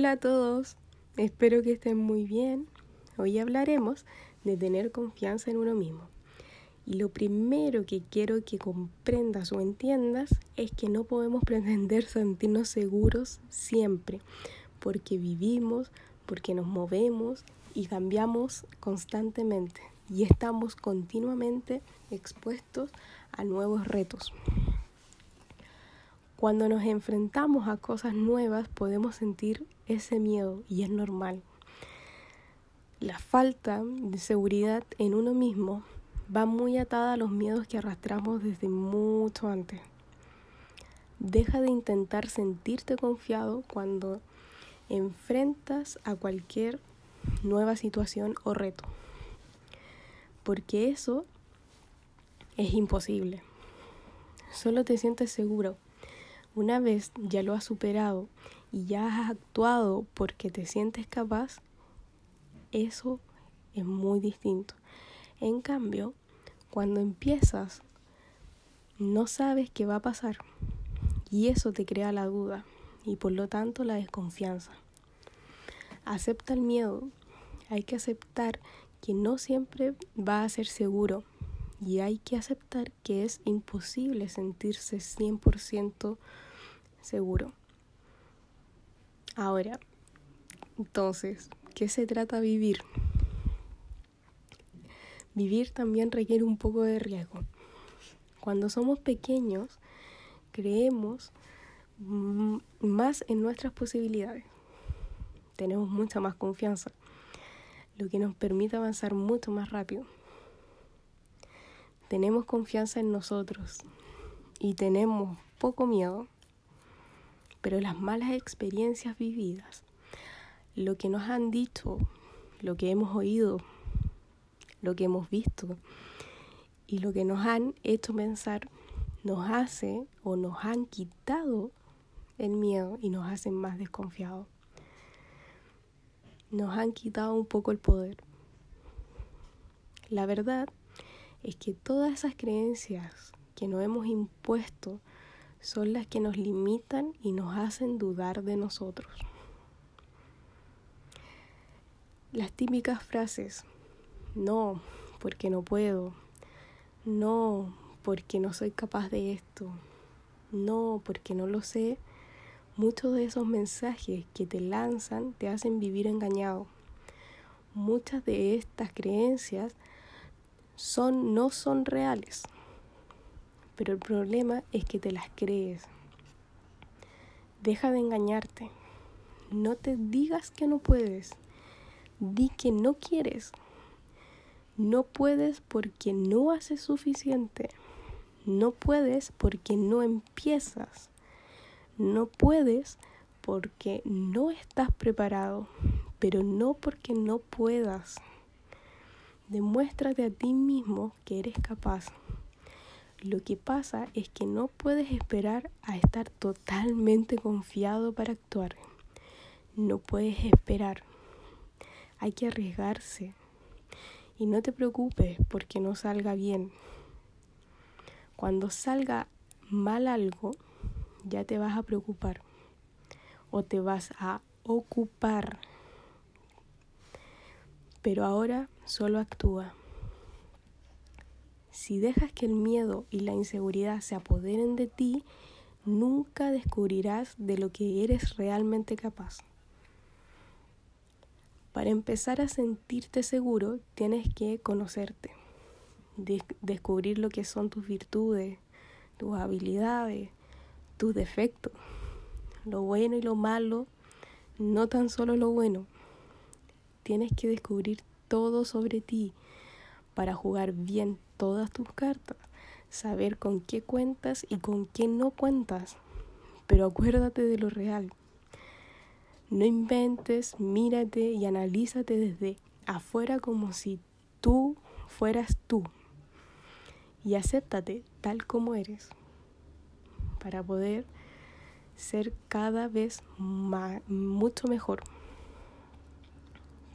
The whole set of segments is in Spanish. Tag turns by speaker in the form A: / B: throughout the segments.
A: Hola a todos, espero que estén muy bien. Hoy hablaremos de tener confianza en uno mismo. Y lo primero que quiero que comprendas o entiendas es que no podemos pretender sentirnos seguros siempre, porque vivimos, porque nos movemos y cambiamos constantemente y estamos continuamente expuestos a nuevos retos. Cuando nos enfrentamos a cosas nuevas podemos sentir ese miedo y es normal. La falta de seguridad en uno mismo va muy atada a los miedos que arrastramos desde mucho antes. Deja de intentar sentirte confiado cuando enfrentas a cualquier nueva situación o reto, porque eso es imposible. Solo te sientes seguro una vez ya lo has superado y ya has actuado porque te sientes capaz, eso es muy distinto. En cambio, cuando empiezas, no sabes qué va a pasar y eso te crea la duda y por lo tanto la desconfianza. Acepta el miedo. Hay que aceptar que no siempre va a ser seguro y hay que aceptar que es imposible sentirse 100% seguro. Ahora, entonces, ¿qué se trata vivir? Vivir también requiere un poco de riesgo. Cuando somos pequeños, creemos más en nuestras posibilidades. Tenemos mucha más confianza, lo que nos permite avanzar mucho más rápido tenemos confianza en nosotros y tenemos poco miedo, pero las malas experiencias vividas, lo que nos han dicho, lo que hemos oído, lo que hemos visto y lo que nos han hecho pensar, nos hace o nos han quitado el miedo y nos hacen más desconfiados. Nos han quitado un poco el poder. La verdad es que todas esas creencias que nos hemos impuesto son las que nos limitan y nos hacen dudar de nosotros. Las típicas frases, no, porque no puedo, no, porque no soy capaz de esto, no, porque no lo sé, muchos de esos mensajes que te lanzan te hacen vivir engañado. Muchas de estas creencias son, no son reales. Pero el problema es que te las crees. Deja de engañarte. No te digas que no puedes. Di que no quieres. No puedes porque no haces suficiente. No puedes porque no empiezas. No puedes porque no estás preparado, pero no porque no puedas. Demuéstrate a ti mismo que eres capaz. Lo que pasa es que no puedes esperar a estar totalmente confiado para actuar. No puedes esperar. Hay que arriesgarse. Y no te preocupes porque no salga bien. Cuando salga mal algo, ya te vas a preocupar o te vas a ocupar pero ahora solo actúa. Si dejas que el miedo y la inseguridad se apoderen de ti, nunca descubrirás de lo que eres realmente capaz. Para empezar a sentirte seguro, tienes que conocerte, descubrir lo que son tus virtudes, tus habilidades, tus defectos, lo bueno y lo malo, no tan solo lo bueno, Tienes que descubrir todo sobre ti para jugar bien todas tus cartas, saber con qué cuentas y con qué no cuentas. Pero acuérdate de lo real. No inventes, mírate y analízate desde afuera como si tú fueras tú. Y acéptate tal como eres para poder ser cada vez mucho mejor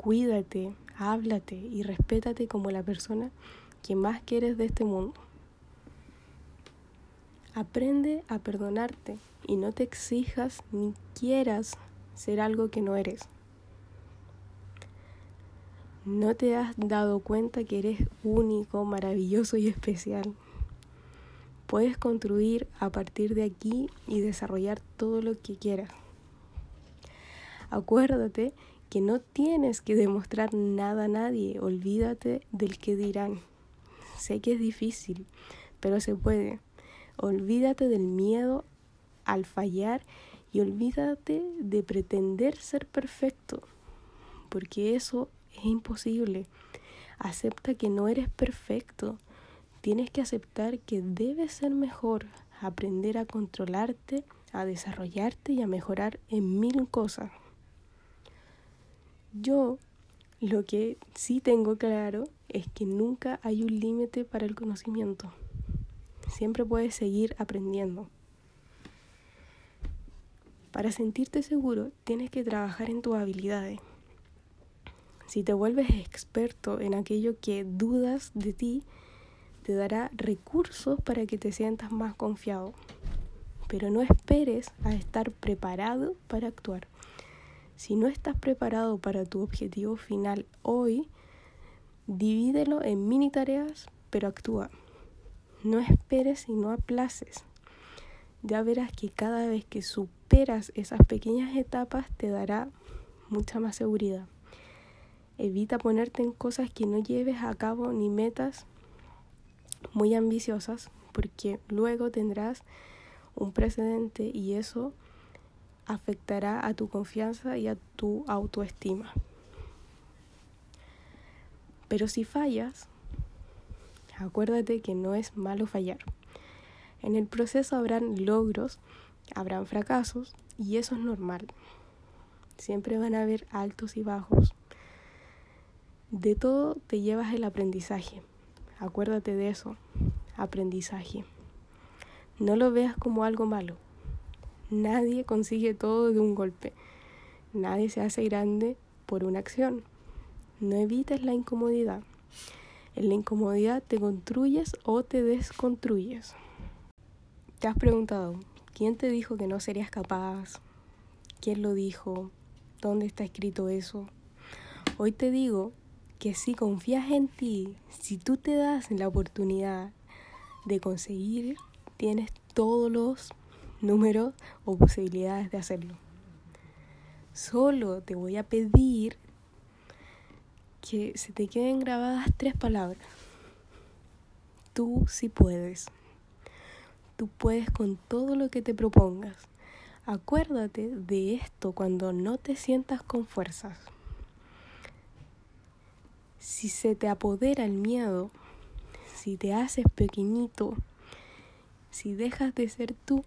A: cuídate, háblate y respétate como la persona que más quieres de este mundo. Aprende a perdonarte y no te exijas ni quieras ser algo que no eres. No te has dado cuenta que eres único, maravilloso y especial. Puedes construir a partir de aquí y desarrollar todo lo que quieras. Acuérdate que no tienes que demostrar nada a nadie. Olvídate del que dirán. Sé que es difícil, pero se puede. Olvídate del miedo al fallar y olvídate de pretender ser perfecto, porque eso es imposible. Acepta que no eres perfecto. Tienes que aceptar que debes ser mejor, aprender a controlarte, a desarrollarte y a mejorar en mil cosas. Yo lo que sí tengo claro es que nunca hay un límite para el conocimiento. Siempre puedes seguir aprendiendo. Para sentirte seguro tienes que trabajar en tus habilidades. Si te vuelves experto en aquello que dudas de ti, te dará recursos para que te sientas más confiado. Pero no esperes a estar preparado para actuar. Si no estás preparado para tu objetivo final hoy, divídelo en mini tareas, pero actúa. No esperes y no aplaces. Ya verás que cada vez que superas esas pequeñas etapas te dará mucha más seguridad. Evita ponerte en cosas que no lleves a cabo ni metas muy ambiciosas, porque luego tendrás un precedente y eso afectará a tu confianza y a tu autoestima. Pero si fallas, acuérdate que no es malo fallar. En el proceso habrán logros, habrán fracasos y eso es normal. Siempre van a haber altos y bajos. De todo te llevas el aprendizaje. Acuérdate de eso, aprendizaje. No lo veas como algo malo. Nadie consigue todo de un golpe. Nadie se hace grande por una acción. No evites la incomodidad. En la incomodidad te construyes o te desconstruyes. ¿Te has preguntado quién te dijo que no serías capaz? ¿Quién lo dijo? ¿Dónde está escrito eso? Hoy te digo que si confías en ti, si tú te das la oportunidad de conseguir, tienes todos los números o posibilidades de hacerlo. Solo te voy a pedir que se te queden grabadas tres palabras. Tú sí puedes. Tú puedes con todo lo que te propongas. Acuérdate de esto cuando no te sientas con fuerzas. Si se te apodera el miedo, si te haces pequeñito, si dejas de ser tú,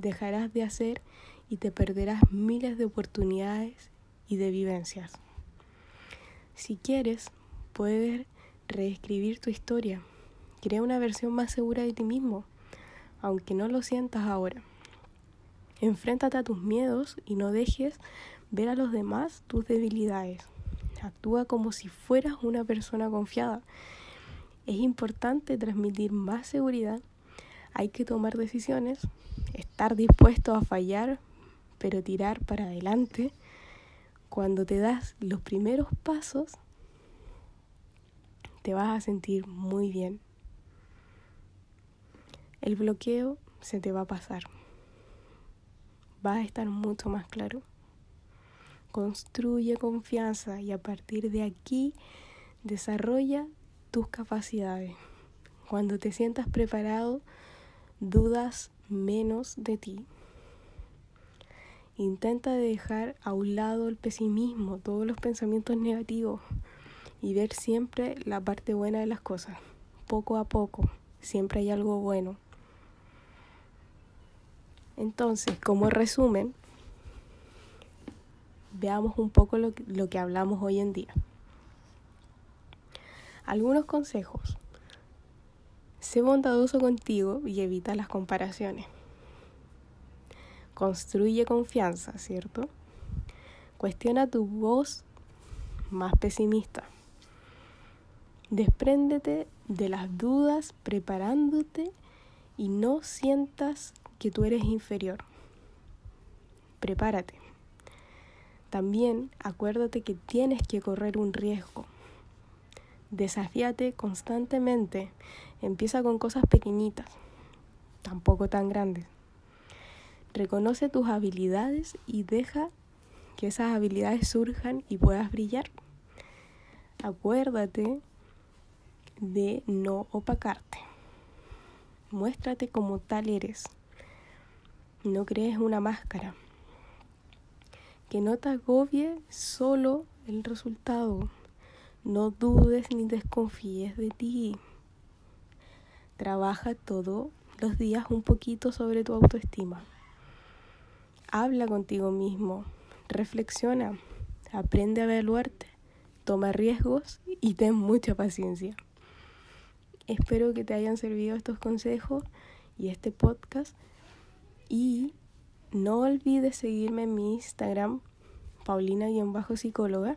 A: dejarás de hacer y te perderás miles de oportunidades y de vivencias. Si quieres, puedes reescribir tu historia. Crea una versión más segura de ti mismo, aunque no lo sientas ahora. Enfréntate a tus miedos y no dejes ver a los demás tus debilidades. Actúa como si fueras una persona confiada. Es importante transmitir más seguridad. Hay que tomar decisiones, estar dispuesto a fallar, pero tirar para adelante. Cuando te das los primeros pasos, te vas a sentir muy bien. El bloqueo se te va a pasar. Va a estar mucho más claro. Construye confianza y a partir de aquí desarrolla tus capacidades. Cuando te sientas preparado, dudas menos de ti. Intenta dejar a un lado el pesimismo, todos los pensamientos negativos y ver siempre la parte buena de las cosas. Poco a poco, siempre hay algo bueno. Entonces, como resumen, veamos un poco lo, lo que hablamos hoy en día. Algunos consejos. Sé bondadoso contigo y evita las comparaciones. Construye confianza, ¿cierto? Cuestiona tu voz más pesimista. Despréndete de las dudas preparándote y no sientas que tú eres inferior. prepárate. También acuérdate que tienes que correr un riesgo. Desafíate constantemente. Empieza con cosas pequeñitas, tampoco tan grandes. Reconoce tus habilidades y deja que esas habilidades surjan y puedas brillar. Acuérdate de no opacarte. Muéstrate como tal eres. No crees una máscara. Que no te agobie solo el resultado. No dudes ni desconfíes de ti. Trabaja todos los días un poquito sobre tu autoestima. Habla contigo mismo. Reflexiona. Aprende a evaluarte. Toma riesgos y ten mucha paciencia. Espero que te hayan servido estos consejos y este podcast. Y no olvides seguirme en mi Instagram, paulina-psicóloga.